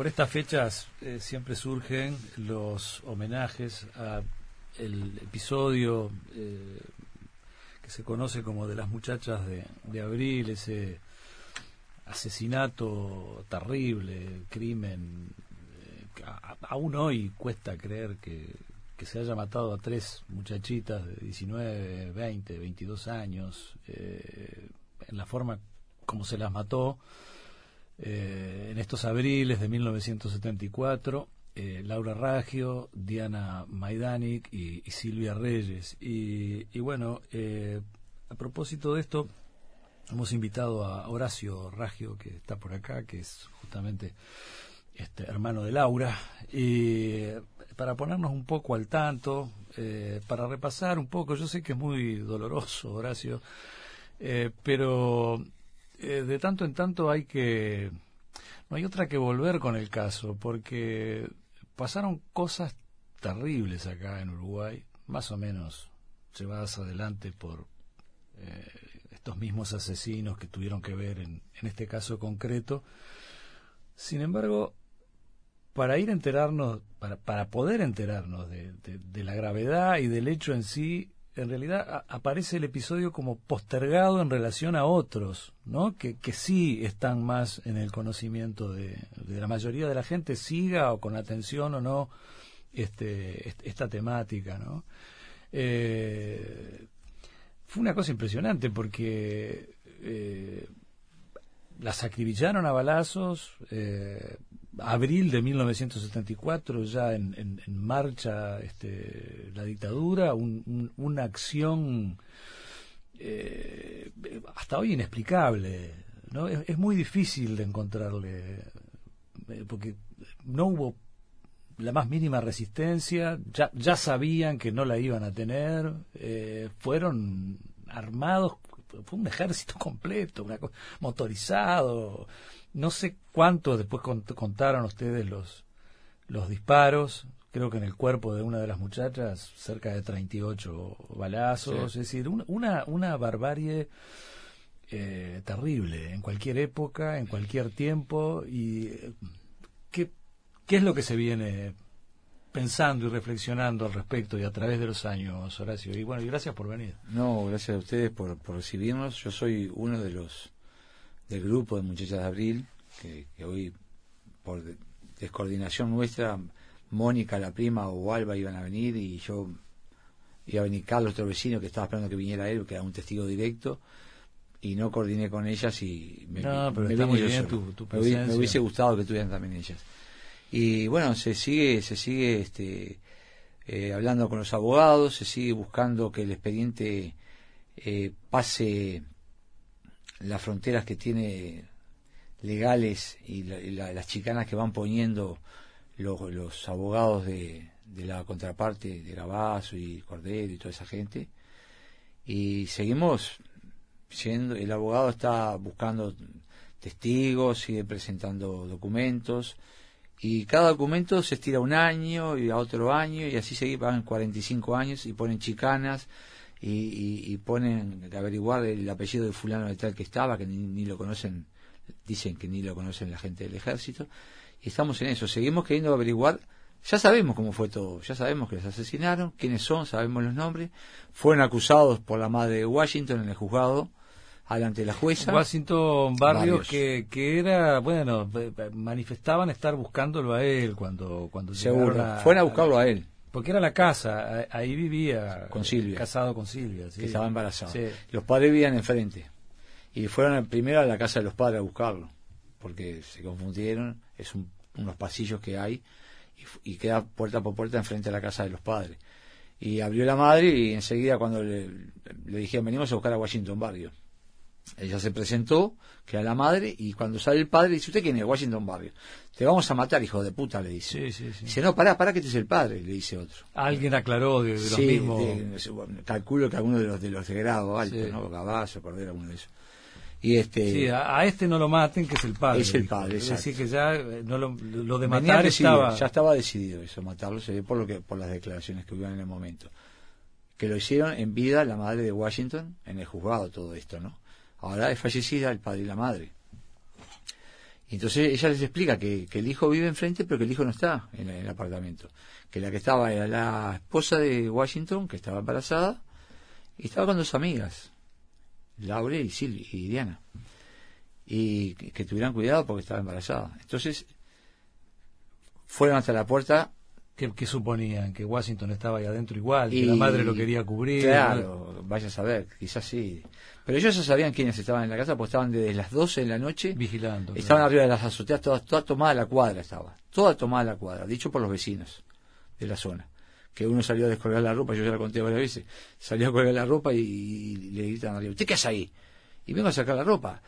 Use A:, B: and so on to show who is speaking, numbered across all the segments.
A: por estas fechas eh, siempre surgen los homenajes a el episodio eh, que se conoce como de las muchachas de, de abril, ese asesinato terrible, crimen. eh, aún hoy cuesta creer que, que se haya matado a tres muchachitas de 19, 20, 22 años, eh, en la forma como se las mató eh, en estos abriles de 1974, eh, Laura Raggio, Diana Maidanic y, Silvia Reyes. Y, bueno, eh, a propósito de esto, hemos invitado a Horacio Raggio, que está por acá, que es justamente este hermano de Laura, y eh, para ponernos un poco al tanto, para repasar un poco, yo sé que es muy doloroso, Horacio, pero eh, de tanto en tanto hay que no hay otra que volver con el caso porque pasaron cosas terribles acá en Uruguay más o menos llevadas adelante por eh, estos mismos asesinos que tuvieron que ver en, en este caso concreto. Sin embargo para ir enterarnos para, para poder enterarnos de- de la gravedad y del hecho en sí en realidad aparece el episodio como postergado en relación a otros, ¿no? Que, que sí están más en el conocimiento de, de la mayoría de la gente, siga o con atención o no este, est- esta temática, ¿no? Eh, fue una cosa impresionante porque eh, las acribillaron a balazos. eh, abril de 1974, ya en, en- marcha este, la dictadura, un- un- una acción eh, hasta hoy inexplicable. ¿no? Es, es muy difícil de encontrarle, eh, porque no hubo la más mínima resistencia, ya, ya sabían que no la iban a tener, eh, fueron armados, fue un ejército completo, una motorizado, no sé cuánto después cont- contaron ustedes los, los disparos, creo que en el cuerpo de una de las muchachas cerca de 38 balazos,
B: Sí.
A: es decir, una, una, una barbarie eh, terrible en cualquier época, en cualquier tiempo. Y eh, ¿qué, ¿qué es lo que se viene pensando y reflexionando al respecto y a través de los años, Horacio? Y bueno, y gracias por venir.
B: No, gracias a ustedes por, por recibirnos. Yo soy uno de los del grupo de Muchachas de Abril, que, que hoy, por de- descoordinación nuestra, Mónica, la prima, o Alba iban a venir y yo iba a venir Carlos, otro vecino, que estaba esperando que viniera él, que era un testigo directo, y no coordiné con ellas y me,
A: No, pero
B: me
A: está muy
B: yo
A: bien
B: solo.
A: tu- tu
B: me, hubiese, me
A: presencia.
B: hubiese gustado que estuvieran también ellas. Y bueno, se sigue, se sigue este, eh, hablando con los abogados, se sigue buscando que el expediente eh, pase las fronteras que tiene legales y, la- y la- las chicanas que van poniendo los, abogados de, de la contraparte de Gabazo y Cordero y toda esa gente. Y seguimos siendo, el abogado está buscando testigos, sigue presentando documentos y cada documento se estira un año y a otro año y así seguir, van 45 años y ponen chicanas y, y, ponen averiguar el apellido de fulano de tal que estaba, que ni, ni lo conocen, dicen que ni lo conocen la gente del ejército y estamos en eso, seguimos queriendo averiguar, ya sabemos cómo fue todo, ya sabemos que los asesinaron, quiénes son, sabemos los nombres, fueron acusados por la madre de Washington en el juzgado, delante de la jueza.
A: Washington Barrios,
B: Barrios.
A: que, que era, bueno, manifestaban estar buscándolo a él cuando, cuando
B: Seguro,
A: a-
B: fueron a buscarlo a él,
A: Porque era la casa, ahí vivía.
B: Con Silvia.
A: Casado con Silvia, sí.
B: que estaba embarazado.
A: Sí.
B: Los padres vivían enfrente. Y fueron primero a la casa de los padres a buscarlo, porque se confundieron, es un- unos pasillos que hay, y queda puerta por puerta enfrente a la casa de los padres. Y abrió la madre y enseguida cuando le, le dijeron venimos a buscar a Washington Barrio. Ella se presentó, que era la madre, y cuando sale el padre dice, ¿usted quién es? Washington Barrio. Te vamos a matar, hijo de puta, le dice.
A: Sí, sí, sí.
B: Dice, no, pará, pará que este es el padre, le dice otro.
A: Alguien aclaró de, de los
B: Sí,
A: mismos.
B: de- bueno, calculo que alguno de los de los de grado alto. ¿no? Caballo, Cordero, uno de esos. Y este
A: Sí, a, a este no lo maten, que es el padre.
B: Es el padre,
A: Es decir, que ya eh, no lo, lo de matar
B: decidido,
A: estaba.
B: ya estaba decidido eso, matarlo, se ve por lo que por las declaraciones que hubieron en el momento. Que lo hicieron en vida la madre de Washington, en el juzgado todo esto, ¿no? Ahora es fallecida el padre y la madre. Y entonces ella les explica que, el hijo vive enfrente, pero que el hijo no está en, el apartamento. Que la que estaba era la esposa de Washington, que estaba embarazada, y estaba con dos amigas, Laura y, Silvia, y Diana. Y que, tuvieran cuidado porque estaba embarazada. Entonces, fueron hasta la puerta
A: ¿Qué, suponían? ¿Que Washington estaba ahí adentro igual? ¿Que la madre lo quería cubrir?
B: Claro, vaya a saber, quizás sí. Pero ellos ya sabían quiénes estaban en la casa, porque estaban desde las 12 de la noche.
A: Vigilando.
B: Estaban arriba de las azoteas, toda, toda tomada la cuadra estaba. Toda tomada la cuadra, dicho por los vecinos de la zona. Que uno salió a descolgar la ropa, yo ya la conté varias veces. Salió a colgar la ropa y, le gritan arriba, ¿usted qué hace ahí? Y vengo a sacar la ropa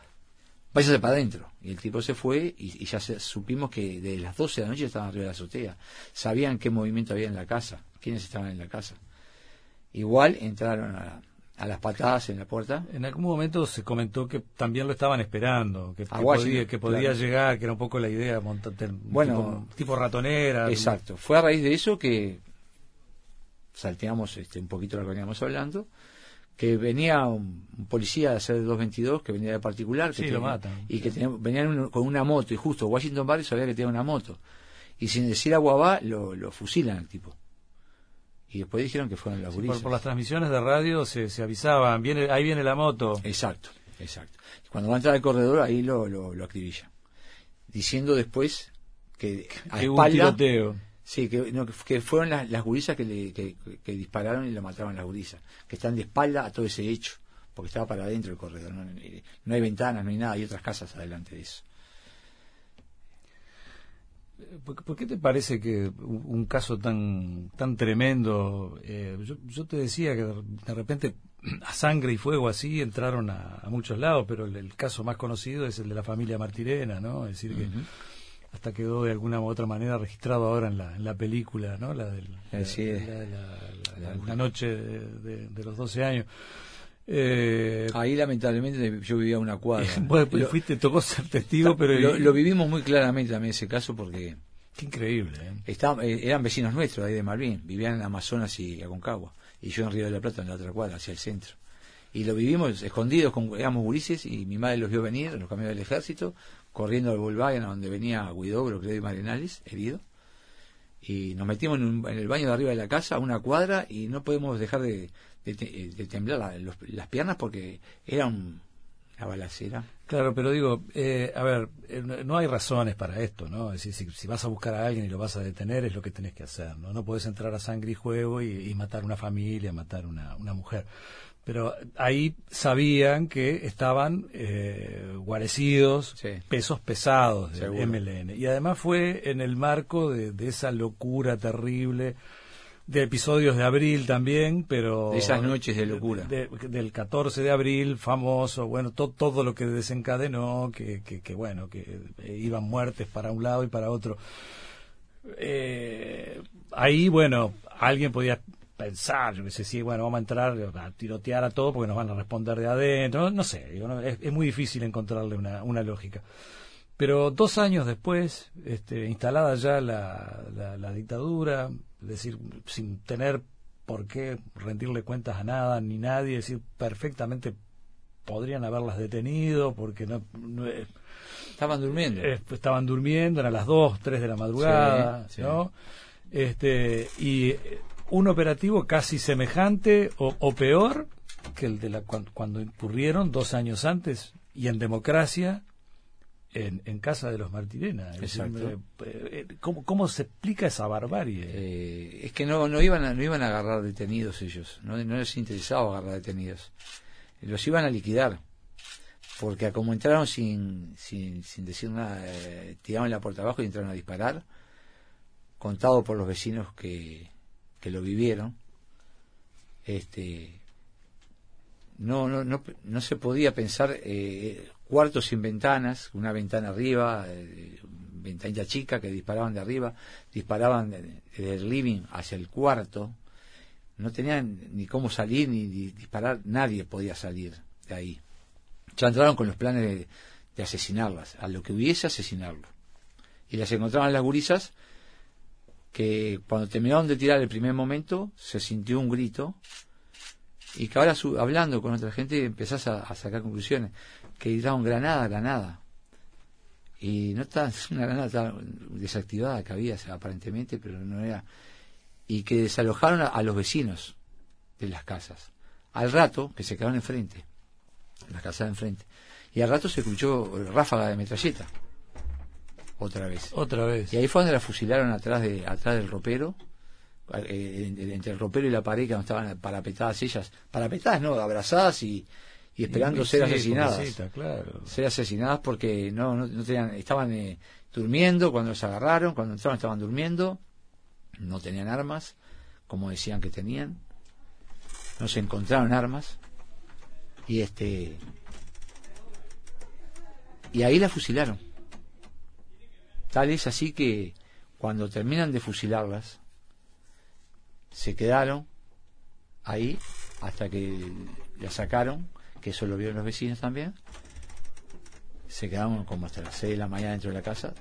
B: váyase para adentro. Y el tipo se fue y, ya supimos que de las 12 de la noche estaban arriba de la azotea. Sabían qué movimiento había en la casa, quiénes estaban en la casa. Igual entraron a, las patadas en la puerta.
A: En algún momento se comentó que también lo estaban esperando, que, podía, que podía llegar, que era un poco la idea, montar, bueno, tipo, ratonera.
B: Exacto. Fue a raíz de eso que salteamos este, un poquito lo que veníamos hablando que venía un, policía de hacer 222 que venía de particular que y que venía con una moto y justo Washington Barry sabía que tenía una moto. Y sin decir agua lo, lo fusilan al tipo. Y después dijeron que fueron las sí,
A: por, las transmisiones de radio se, se avisaban viene ahí viene la moto.
B: Exacto exacto. Cuando va a entrar al corredor ahí lo, lo, lo acribilla diciendo después que
A: a espalda,
B: Sí, que, que fueron las, las gurisas que, le, que, dispararon y lo mataron las gurisas, que están de espalda a todo ese hecho, porque estaba para adentro el corredor, no, hay ventanas, no hay nada, hay otras casas adelante de eso.
A: ¿Por, qué te parece que un caso tan tan tremendo? Eh, yo, te decía que de repente a sangre y fuego así entraron a, muchos lados, pero el, caso más conocido es el de la familia Martirena, ¿no? Es decir, que hasta quedó de alguna u otra manera registrado ahora en la, en la película, ¿no? La, del, la, noche de, los 12 años.
B: Eh, Ahí lamentablemente yo vivía una cuadra.
A: bueno, pues fuiste, tocó ser testigo, pero...
B: Lo, vivimos muy claramente también ese caso porque...
A: Qué increíble, ¿eh?
B: eh eran vecinos nuestros ahí de Malvin, vivían en Amazonas y Aconcagua, y yo en Río de la Plata en la otra cuadra, hacia el centro. Y lo vivimos escondidos, con, éramos gurises, y mi madre los vio venir, los camiones del ejército, corriendo al Volkswagen, donde venía Guidobro, creo, y Marenales, herido. Y nos metimos en, el baño de arriba de la casa, a una cuadra, y no podemos dejar de, temblar las piernas porque era un, una balacera.
A: Claro, pero digo, eh, a ver, eh, no hay razones para esto, ¿no? Es decir, si, vas a buscar a alguien y lo vas a detener, es lo que tenés que hacer, ¿no? No puedes entrar a sangre y juego y, y matar una familia, matar una, una mujer pero ahí sabían que estaban eh, guarecidos, pesos pesados de MLN. Y además fue en el marco de, esa locura terrible de episodios de abril también, pero...
B: De esas noches de locura.
A: del 14 de abril, famoso, bueno, todo lo que desencadenó, que, que, bueno, que iban muertes para un lado y para otro. Eh, ahí, bueno, alguien podía pensar, yo que sé, si, bueno, vamos a entrar a tirotear a todo porque nos van a responder de adentro, no, sé, es, muy difícil encontrarle una, una lógica. Pero dos años después, este, instalada ya la, la, dictadura, es decir, sin tener por qué rendirle cuentas a nada ni nadie, es decir, perfectamente podrían haberlas detenido porque no,
B: estaban durmiendo.
A: estaban durmiendo eran las dos tres de la madrugada no este y un operativo casi semejante o, peor que el de la cuando, incurrieron dos años antes y en democracia en, en casa de los Martirena.
B: Exacto.
A: Eh, eh, ¿cómo, ¿cómo, se explica esa barbarie?
B: Eh, es que no, no, iban a, no iban a agarrar detenidos ellos, no, no les interesaba agarrar detenidos. Los iban a liquidar, porque como entraron sin, sin, sin decir nada, tiraron la puerta abajo y entraron a disparar, contado por los vecinos que, que lo vivieron, este, no, no, no, no se podía pensar eh, cuartos sin ventanas, una ventana arriba, eh, ventanilla chica que disparaban de arriba, disparaban desde el living hacia el cuarto, no tenían ni cómo salir ni, disparar, nadie podía salir de ahí. Ya entraron con los planes de, asesinarlas, a lo que hubiese asesinarlo. Y las encontraban las gurisas que cuando terminaron de tirar el primer momento se sintió un grito y que ahora hablando con otra gente empezás a, sacar conclusiones. Que gritaron granada, granada. Y no está una granada desactivada que había aparentemente pero no era. Y que desalojaron a, los vecinos de las casas. Al rato que se quedaron enfrente las casas de enfrente. Y al rato se escuchó ráfaga de metralleta otra vez.
A: Otra vez.
B: Y ahí fue donde la fusilaron atrás de atrás del ropero eh, entre el ropero y la pared que no estaban parapetadas ellas. Parapetadas no abrazadas y y esperando ser asesinadas. Ser asesinadas porque no, no, tenían, estaban eh, durmiendo cuando los agarraron, cuando entraron estaban durmiendo, no tenían armas, como decían que tenían, no se encontraron armas, y este y ahí la fusilaron. Tal es así que cuando terminan de fusilarlas, se quedaron ahí hasta que la sacaron que eso lo vieron los vecinos también. Se quedaron como hasta las 6 de la mañana dentro de la casa.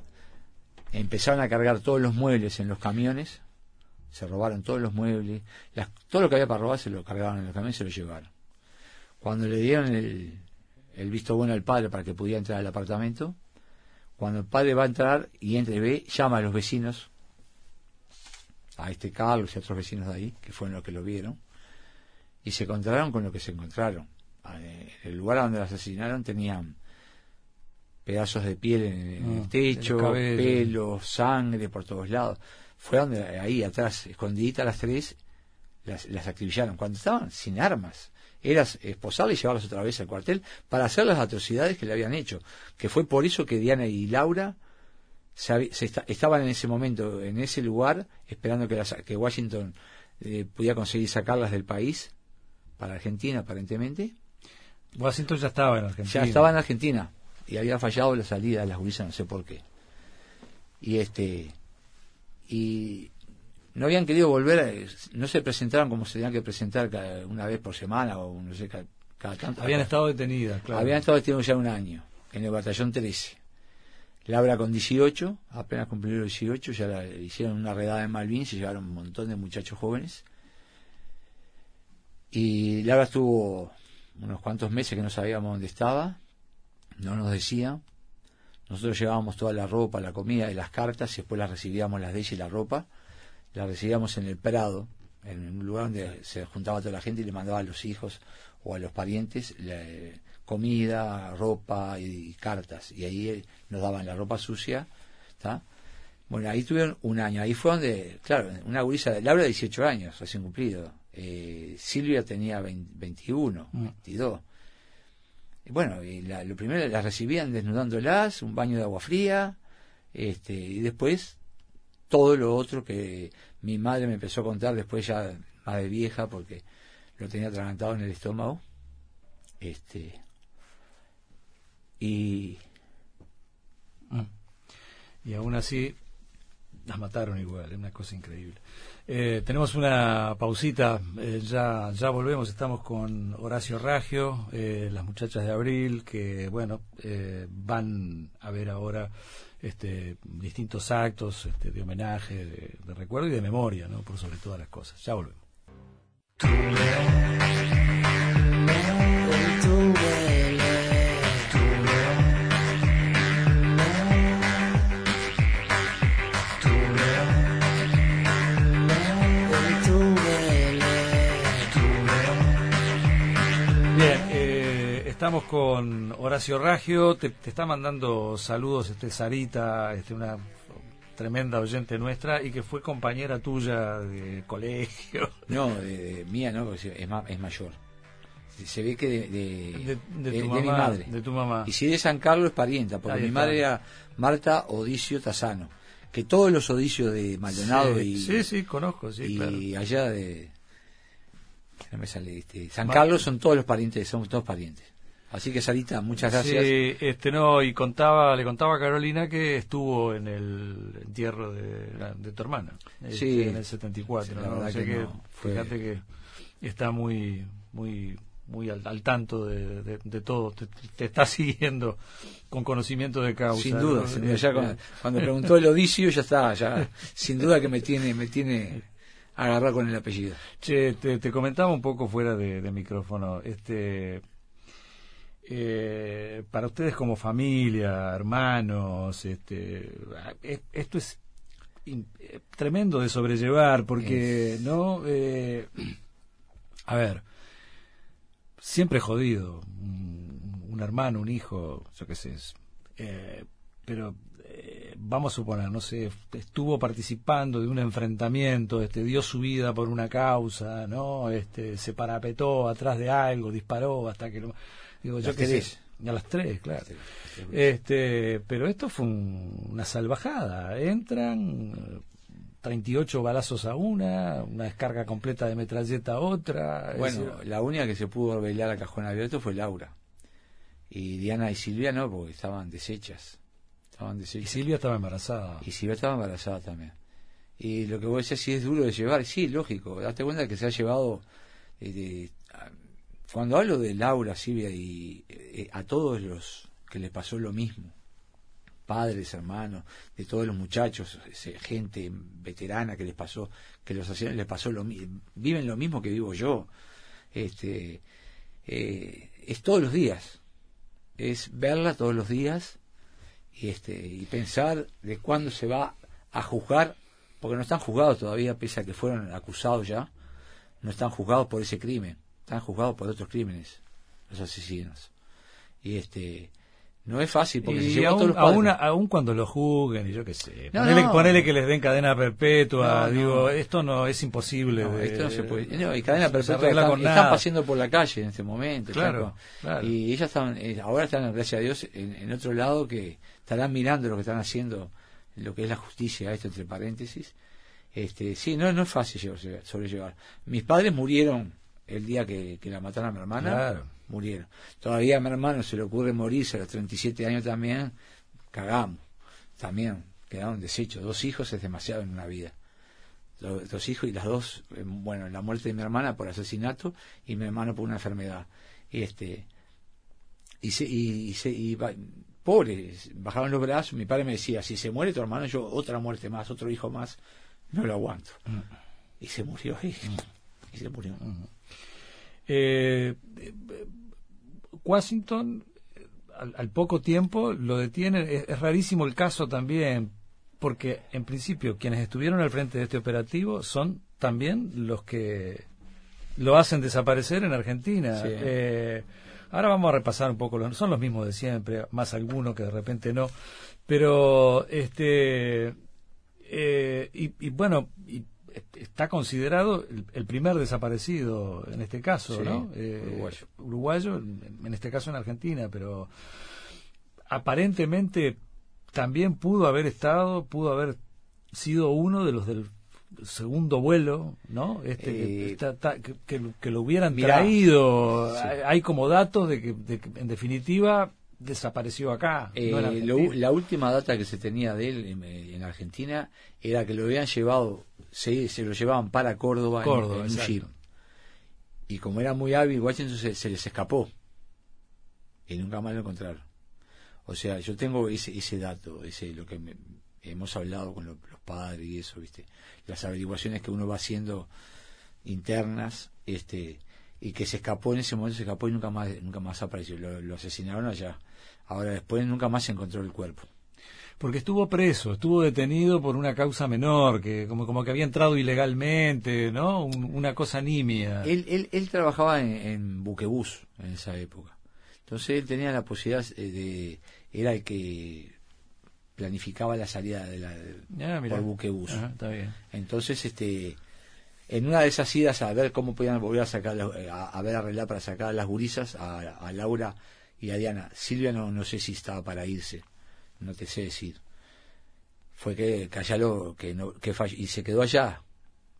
B: Empezaron a cargar todos los muebles en los camiones. Se robaron todos los muebles. todo lo que había para robar se lo cargaban en los camiones y se lo llevaron. Cuando le dieron el, el visto bueno al padre para que pudiera entrar al apartamento, cuando el padre va a entrar y entra y ve, llama a los vecinos, a este Carlos y a otros vecinos de ahí, que fueron los que lo vieron, y se encontraron con lo que se encontraron. Eh, el lugar donde la asesinaron tenían pedazos de piel en el ah, techo, pelo, sangre por todos lados. Fue donde ahí atrás, escondiditas las tres, las, las acribillaron cuando estaban sin armas. Era esposarlas y llevarlas otra vez al cuartel para hacer las atrocidades que le habían hecho. Que fue por eso que Diana y Laura se, estaban en ese momento, en ese lugar, esperando que, que Washington eh, pudiera conseguir sacarlas del país para Argentina, aparentemente
A: Washington ya estaba en Argentina.
B: Ya estaba en Argentina y había fallado la salida de las gurisas, no sé por qué. Y este y no habían querido volver, no se presentaron como se tenían que presentar cada, una vez por semana o no sé, cada, tanto.
A: Habían estado detenidas, claro.
B: Habían estado detenidos ya un año, en el batallón 13. Laura con 18, apenas cumplió los 18, ya la, hicieron una redada en Malvin, se llevaron un montón de muchachos jóvenes. Y Laura estuvo unos cuantos meses que no sabíamos dónde estaba, no nos decía. Nosotros llevábamos toda la ropa, la comida y las cartas y después las recibíamos las de ella y la ropa. Las recibíamos en el Prado, en un lugar donde se juntaba toda la gente y le mandaba a los hijos o a los parientes comida, ropa y, cartas. Y ahí nos daban la ropa sucia. Bueno, ahí tuvieron un año. Ahí fue donde, claro, una gurisa de Laura de 18 años, recién cumplido. Eh, Silvia tenía 21, 22. Mm. Y bueno, y lo primero las recibían desnudándolas, un baño de agua fría, este, y después todo lo otro que mi madre me empezó a contar después ya más de vieja porque lo tenía atragantado en el estómago. Este, y
A: mm. y aún así las mataron igual, es una cosa increíble. Eh, tenemos una pausita, eh, ya, ya volvemos, estamos con Horacio Ragio, eh, las muchachas de Abril, que bueno, van a ver ahora este, distintos actos este, de homenaje, de, de, recuerdo y de memoria, ¿no? por sobre todas las cosas. Ya volvemos. Estamos con Horacio Raggio, te, está mandando saludos este Sarita, este una tremenda oyente nuestra y que fue compañera tuya de colegio.
B: No, de, mía no, es, es mayor. Se ve que de,
A: de, mi madre. De tu mamá.
B: Y si de San Carlos es parienta, porque mi madre era Marta Odicio Tazano. Que todos los Odicios de Maldonado y.
A: Sí, sí, conozco, sí.
B: Y allá de. No me sale, este, San Carlos son todos los parientes, somos todos parientes. Así que Sarita, muchas gracias.
A: Sí, este no, y contaba, le contaba a Carolina que estuvo en el entierro de, de tu hermana, este, sí, en el 74. ¿no? que, fíjate que está muy, muy, muy al, tanto de, de, todo, te, está siguiendo con conocimiento de causa.
B: Sin duda, ya cuando, preguntó el Odicio ya está, ya sin duda que me tiene, me tiene agarrado con el apellido.
A: Che, te, te comentaba un poco fuera de, de micrófono, este eh, para ustedes como familia, hermanos, este, esto es tremendo de sobrellevar porque, ¿no? Eh, a ver, siempre jodido, un, hermano, un hijo, yo qué sé, eh, pero eh, vamos a suponer, no sé, estuvo participando de un enfrentamiento, este, dio su vida por una causa, ¿no? Este, se parapetó atrás de algo, disparó hasta que lo, digo, yo qué sé, a las tres, claro. Este, pero esto fue una salvajada. Entran 38 balazos a una, una descarga completa de metralleta a otra.
B: Bueno, la única que se pudo bailar a cajón abierto fue Laura. Y Diana y Silvia no, porque estaban deshechas. Estaban deshechas.
A: Y Silvia estaba embarazada.
B: Y Silvia estaba embarazada también. Y lo que vos decías, sí es duro de llevar, sí, lógico. Date cuenta que se ha llevado eh, cuando hablo de Laura, Silvia y eh, a todos los que les pasó lo mismo, padres, hermanos, de todos los muchachos, gente veterana que les pasó, que los hacían, les pasó lo mismo, viven lo mismo que vivo yo. Este, eh, es todos los días, es verla todos los días y este y pensar de cuándo se va a juzgar, porque no están juzgados todavía, pese a que fueron acusados ya, no están juzgados por ese crimen están juzgados por otros crímenes, los asesinos. Y este no es fácil porque
A: y aún, cuando lo juzguen y yo qué sé ponele, que les den cadena perpetua digo esto no es imposible
B: esto no se puede y cadena perpetua están, pasando por la calle en este momento
A: claro,
B: y ellas están eh, ahora están gracias a Dios en, otro lado que estarán mirando lo que están haciendo lo que es la justicia esto entre paréntesis. Este sí no no es fácil sobrellevar. Mis padres murieron el día que, la mataron a mi hermana, murieron. Todavía a mi hermano se le ocurre morirse a los 37 años también, cagamos. También quedaron desechos. Dos hijos es demasiado en una vida. Dos, hijos y las dos, eh, bueno, la muerte de mi hermana por asesinato y mi hermano por una enfermedad. Y este, y se, y, se, y, pobre, bajaron los brazos, mi padre me decía, si se muere tu hermano, yo otra muerte más, otro hijo más, no lo aguanto. Mm. Y se murió, y, y se murió. Mm.
A: Eh, Washington, al, poco tiempo, lo detienen. Es, rarísimo el caso también, porque en principio quienes estuvieron al frente de este operativo son también los que lo hacen desaparecer en Argentina. Eh, ahora vamos a repasar un poco, son los mismos de siempre, más algunos que de repente no. Pero, este, eh, y, bueno, y está considerado el, primer desaparecido en este caso, ¿no?
B: Eh, uruguayo.
A: Uruguayo, en este caso en Argentina, pero aparentemente también pudo haber estado, pudo haber sido uno de los del segundo vuelo, ¿no? Este que, eh, que, lo hubieran traído. Hay, como datos de que, en definitiva desapareció acá.
B: Eh, la última data que se tenía de él en, Argentina era que lo habían llevado se, se lo llevaban para Córdoba, en, un jeep. Y como era muy hábil, Washington se, les escapó. Y nunca más lo encontraron. O sea, yo tengo ese, ese dato, ese lo que hemos hablado con los padres y eso, ¿viste? Las averiguaciones que uno va haciendo internas, este y que se escapó en ese momento se escapó y nunca más nunca más apareció lo, lo asesinaron allá ahora después nunca más se encontró el cuerpo
A: porque estuvo preso, estuvo detenido por una causa menor, que como, como que había entrado ilegalmente, ¿no? una cosa nimia.
B: Él, él, él trabajaba en, buquebús en esa época. Entonces él tenía la posibilidad de... Era el que planificaba la salida de la, ah, por buquebús.
A: está bien.
B: Entonces, este en una de esas idas a ver cómo podían volver a sacar a, ver arreglar para sacar a las gurisas a, a, Laura y a Diana Silvia no, no sé si estaba para irse no te sé decir. Fue que, que allá lo, que no, que y se quedó allá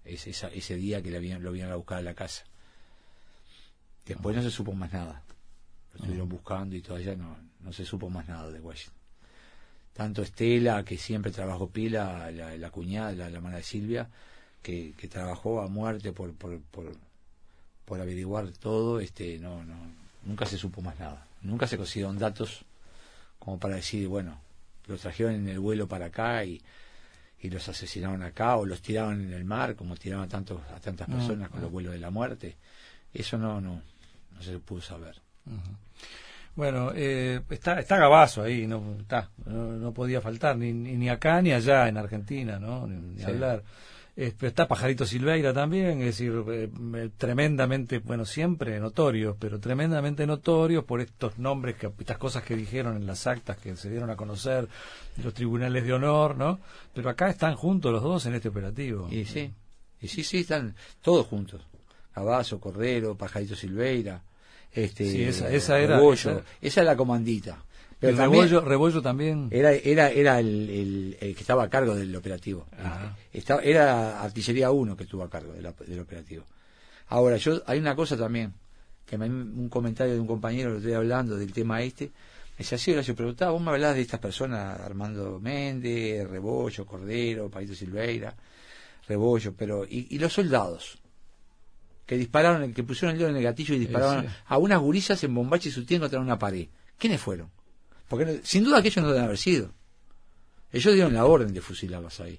B: ese, ese día que lo vieron a buscar a la casa. Después no se supo más nada. Lo estuvieron buscando y todavía no, no se supo más nada de Washington. Tanto Estela, que siempre trabajó pila, la, la cuñada, la, la hermana de Silvia, que, que trabajó a muerte por, por, por, por averiguar todo, este, no, no, nunca se supo más nada. Nunca se consiguieron datos como para decir, bueno, los trajeron en el vuelo para acá y, y los asesinaron acá o los tiraron en el mar como tiraban a, tantos, a tantas personas con los vuelos de la muerte. Eso no, no, no se pudo saber.
A: Bueno, eh, está, está Gabazo ahí, no, está, no, podía faltar, ni, ni acá ni allá en Argentina, ¿no? Ni, hablar. Está Pajarito Silveira también, es decir, eh, eh, tremendamente, bueno, siempre notorios, pero tremendamente notorios por estos nombres, que, estas cosas que dijeron en las actas que se dieron a conocer los tribunales de honor, ¿no? Pero acá están juntos los dos en este operativo.
B: Y sí, y sí, sí, están todos juntos. Gabazo, Cordero, Pajarito Silveira este,
A: esa, esa era.
B: esa, es la comandita.
A: Pero también Rebollo, también.
B: Era, era, era el, el, que estaba a cargo del operativo. Estaba, era Artillería 1 que estuvo a cargo del, del operativo. Ahora, yo hay una cosa también, que me, un comentario de un compañero lo estoy hablando del tema este, me decía, sí, yo preguntaba, vos me hablás de estas personas, Armando Méndez, Rebollo, Cordero, Paito Silveira, Rebollo, pero, y, y los soldados? que dispararon, que pusieron el dedo en el gatillo y dispararon a unas gurisas en Bombache y su tienda contra una pared. ¿Quiénes fueron? Porque sin duda aquellos no deben haber sido. Ellos dieron la orden de fusilarlas ahí.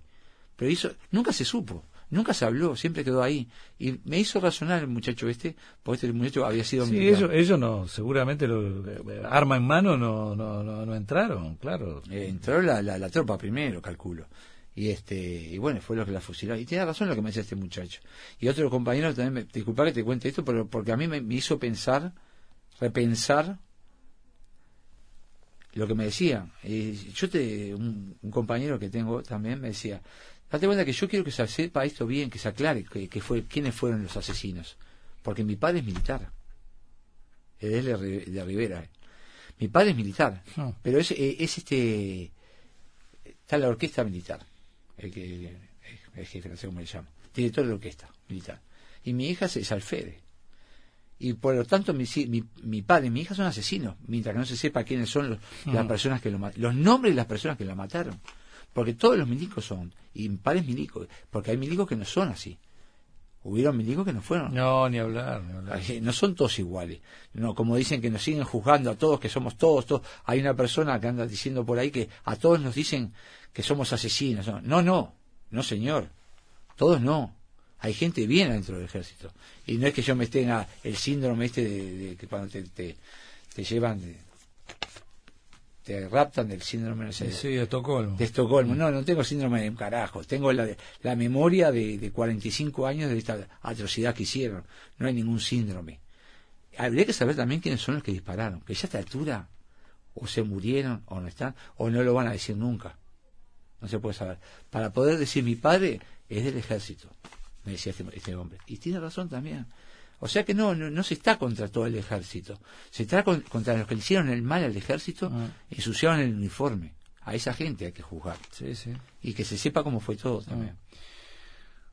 B: Pero hizo, nunca se supo, nunca se habló, siempre quedó ahí. Y me hizo razonar el muchacho este, porque este muchacho había sido
A: sí, ellos, ellos, no, seguramente lo, arma en mano no, no, no, entraron, claro.
B: Eh, entró la, la tropa primero, calculo y este y bueno fue lo que la fusiló y tiene razón lo que me decía este muchacho y otro compañero también me, disculpa que te cuente esto pero porque a mí me, hizo pensar repensar lo que me decía y yo te un, compañero que tengo también me decía date cuenta que yo quiero que se sepa esto bien que se aclare que, fue quiénes fueron los asesinos porque mi padre es militar es de, de Rivera mi padre es militar ah. pero es, es este está la orquesta militar el que el jefe, no sé cómo le llama, director de orquesta militar. Y mi hija es alférez. Y por lo tanto, mi, mi, padre y mi hija son asesinos, mientras que no se sepa quiénes son los, las personas que lo los nombres de las personas que lo mataron. Porque todos los milicos son, y mi padre es milico, porque hay milicos que no son así. Hubieron milicos que no fueron.
A: No, ni hablar, ni
B: hablar. No son todos iguales. No, como dicen que nos siguen juzgando a todos, que somos todos, todos. Hay una persona que anda diciendo por ahí que a todos nos dicen que somos asesinos. No, no, no, señor. Todos no. Hay gente bien dentro del ejército. Y no es que yo me esté en el síndrome este de, que cuando te, te, llevan, te raptan del síndrome
A: sí, de Estocolmo.
B: De Estocolmo. No, no tengo síndrome de un carajo. Tengo la, la memoria de, de 45 años de esta atrocidad que hicieron. No hay ningún síndrome. Habría que saber también quiénes son los que dispararon. Que ya a esta altura o se murieron o no están o no lo van a decir nunca no se puede saber. Para poder decir mi padre es del ejército, me decía este, este hombre. Y tiene razón también. O sea que no, no, se está contra todo el ejército. Se está contra los que le hicieron el mal al ejército, y ah. ensuciaron el uniforme. A esa gente hay que juzgar.
A: Sí, sí.
B: Y que se sepa cómo fue todo también. Ah.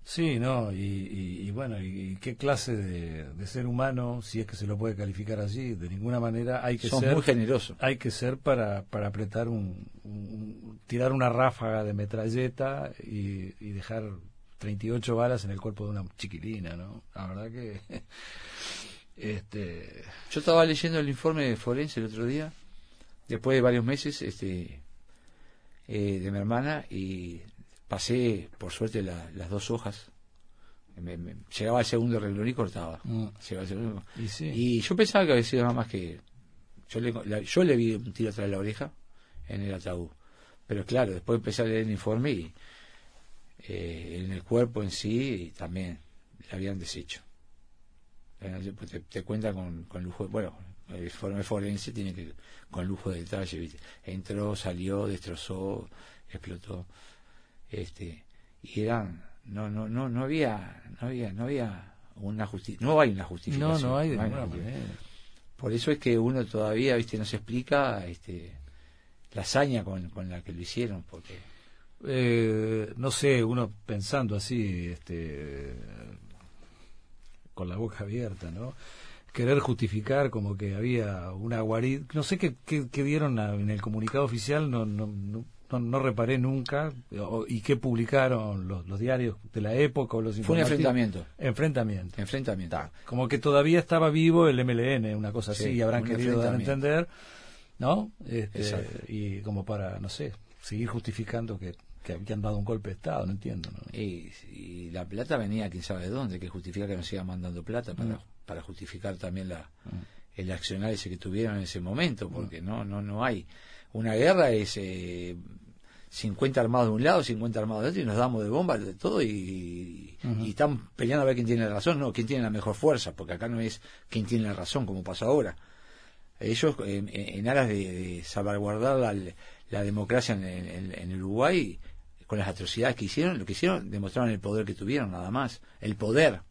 A: Sí, no, y, bueno, y, qué clase de, ser humano, si es que se lo puede calificar así, de ninguna manera hay que ser
B: muy generoso.
A: Hay que ser para, para apretar un, tirar una ráfaga de metralleta y, dejar 38 balas en el cuerpo de una chiquilina, ¿no? La verdad que este
B: yo estaba leyendo el informe de forense el otro día, después de varios meses, este eh, de mi hermana y pasé, por suerte, las dos hojas. llegaba el segundo renglón y cortaba. Mm. ¿Y, yo pensaba que había sido nada más que. Yo le, yo le vi un tiro atrás de la oreja en el ataúd. Pero claro, después empecé a leer el informe y eh, en el cuerpo en sí también le habían deshecho. Eh, pues te, te cuenta con, con lujo. Bueno, el informe forense tiene que. con lujo de detalle. Entró, salió, destrozó, explotó este y eran no no no no había no había no había una justicia no hay una justificación
A: no no hay,
B: por eso es que uno todavía viste no se explica este la hazaña con, con la que lo hicieron porque
A: eh, no sé uno pensando así este con la boca abierta no querer justificar como que había una guarida no sé qué, qué, dieron en el comunicado oficial no, no no, reparé nunca, y qué publicaron los, diarios de la época o los
B: Fue un enfrentamiento.
A: Enfrentamiento.
B: Enfrentamiento.
A: como que todavía estaba vivo el MLN, una cosa así, y habrán querido dar a entender, ¿no? Este, y como para, no sé, seguir justificando que, que habían dado un golpe de Estado, no entiendo. ¿no?
B: Y, la plata venía quién sabe de dónde, que justifica que nos sigan mandando plata para, mm. para justificar también la... Mm el accionar ese que tuvieron en ese momento, porque no, no, no hay. Una guerra es eh, 50 armados de un lado, 50 armados de otro, y nos damos de bombas de todo y, y están peleando a ver quién tiene la razón, no, quién tiene la mejor fuerza, porque acá no es quién tiene la razón, como pasa ahora. Ellos, en, aras de, salvaguardar la, la democracia en, en, Uruguay, con las atrocidades que hicieron, lo que hicieron, demostraron el poder que tuvieron, nada más. El poder.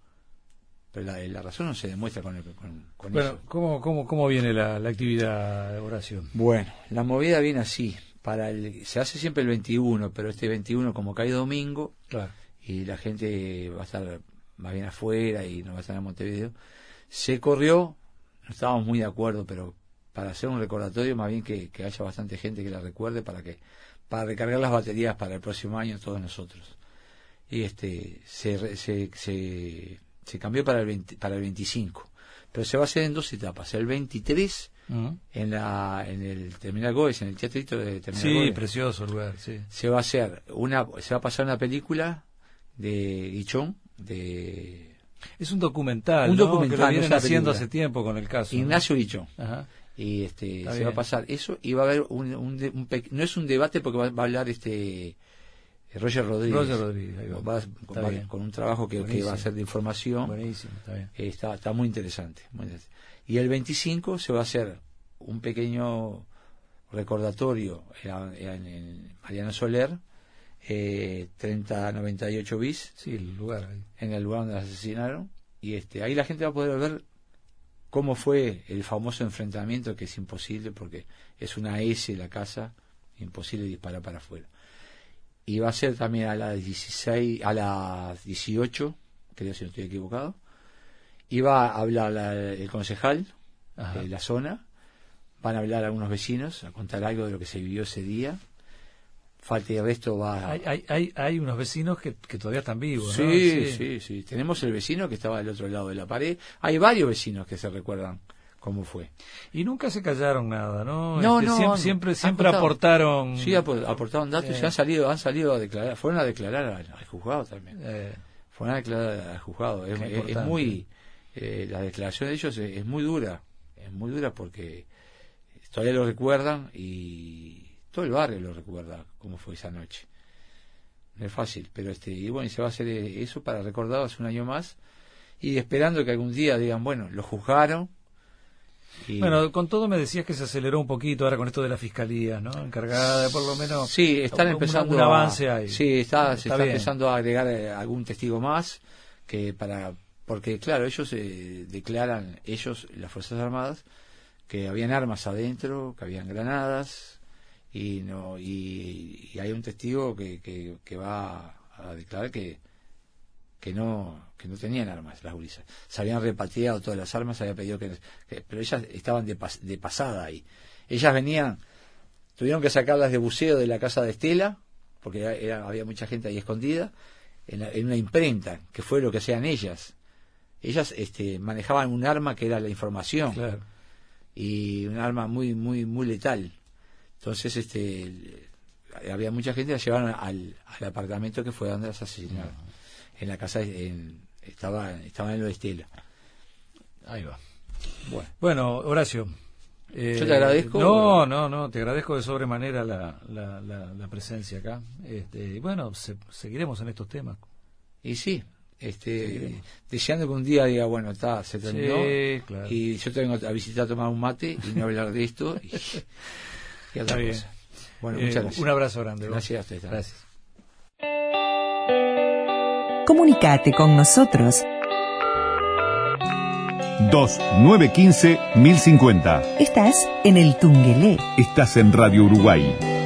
B: Pero la, razón no se demuestra con, el, con,
A: bueno, ¿cómo, cómo, cómo viene la, actividad de oración?
B: Bueno, la movida viene así. Para el, se hace siempre el 21, pero este 21 como cae domingo y la gente va a estar más bien afuera y no va a estar en Montevideo, se corrió, no estábamos muy de acuerdo, pero para hacer un recordatorio, más bien que, haya bastante gente que la recuerde para que para recargar las baterías para el próximo año todos nosotros. Y este se, se, se, cambió para el para el 25, pero se va a hacer en dos etapas, el 23 en la en el Terminal Goes, en el teatrito de Terminal
A: Sí, precioso lugar, sí.
B: Se va a hacer una se va a pasar una película de Guichón de
A: es un documental, un documental que lo vienen haciendo hace tiempo con el caso.
B: Ignacio Guichón y este se va a pasar. Eso y va a haber un, no es un debate porque va, a hablar este Roger Rodríguez,
A: Roger Rodríguez
B: va, con un trabajo que, va a ser de información.
A: Está, bien.
B: está, está muy, interesante, y el 25 se va a hacer un pequeño recordatorio en, Mariano Soler eh, 3098 bis.
A: Sí el lugar
B: en el lugar donde asesinaron. Y este ahí la gente va a poder ver cómo fue el famoso enfrentamiento que es imposible porque es una S la casa, imposible disparar para afuera. Y va a ser también a las 16, a las 18, creo si no estoy equivocado. Y va a hablar el concejal de la zona, van a hablar algunos vecinos, a contar algo de lo que se vivió ese día falta y resto va
A: hay, hay, hay, unos vecinos que, todavía están vivos
B: sí, sí, sí tenemos el vecino que estaba al otro lado de la pared. Hay varios vecinos que se recuerdan cómo fue.
A: Y nunca se callaron nada no no, este, no. siempre siempre, aportaron
B: sí aportaron datos y han salido han salido a declarar fueron a declarar al, juzgado también. Eh. fueron a declarar al juzgado. Es, muy eh, la declaración de ellos es muy dura es muy dura porque todavía lo recuerdan y todo el barrio lo recuerda cómo fue esa noche. No es fácil, pero este, y bueno, y se va a hacer eso para recordar hace un año más y esperando que algún día digan, bueno, lo juzgaron.
A: Bueno, con todo me decías que se aceleró un poquito ahora con esto de la fiscalía, ¿no? Encargada de por lo menos.
B: Sí, están empezando.
A: Un, avance ahí.
B: Sí, está, se está, empezando a agregar eh, algún testigo más que para. Porque, claro, ellos eh, declaran, ellos, las Fuerzas Armadas, que habían armas adentro, que habían granadas, y no y, hay un testigo que, que, va a declarar que que no que no tenían armas las gurisas. Se habían repatriado todas las armas había pedido que, pero ellas estaban de, de, pasada ahí. Ellas venían tuvieron que sacarlas de buceo de la casa de Estela porque había mucha gente ahí escondida en, en, una imprenta que fue lo que hacían ellas. Ellas este, manejaban un arma que era la información. Y un arma muy muy muy letal entonces, este, había mucha gente, la llevaron al, apartamento que fue donde las asesinaron. En la casa, en, estaba, estaba en lo de Estela.
A: Ahí va. Bueno, bueno Horacio.
B: Eh, Yo te agradezco.
A: No, no, no, te agradezco de sobremanera la, la, la, presencia acá. Este, bueno, seguiremos en estos temas.
B: Y sí, este, deseando que un día diga, bueno, está, se terminó. Y yo te vengo a visitar a tomar un mate y no hablar de esto. Y,
A: Bueno, muchas eh, gracias. Un abrazo grande.
B: Gracias a Gracias.
C: Comunicate con nosotros
D: 2915 1050.
C: Estás en el Tungelé.
D: Estás en Radio Uruguay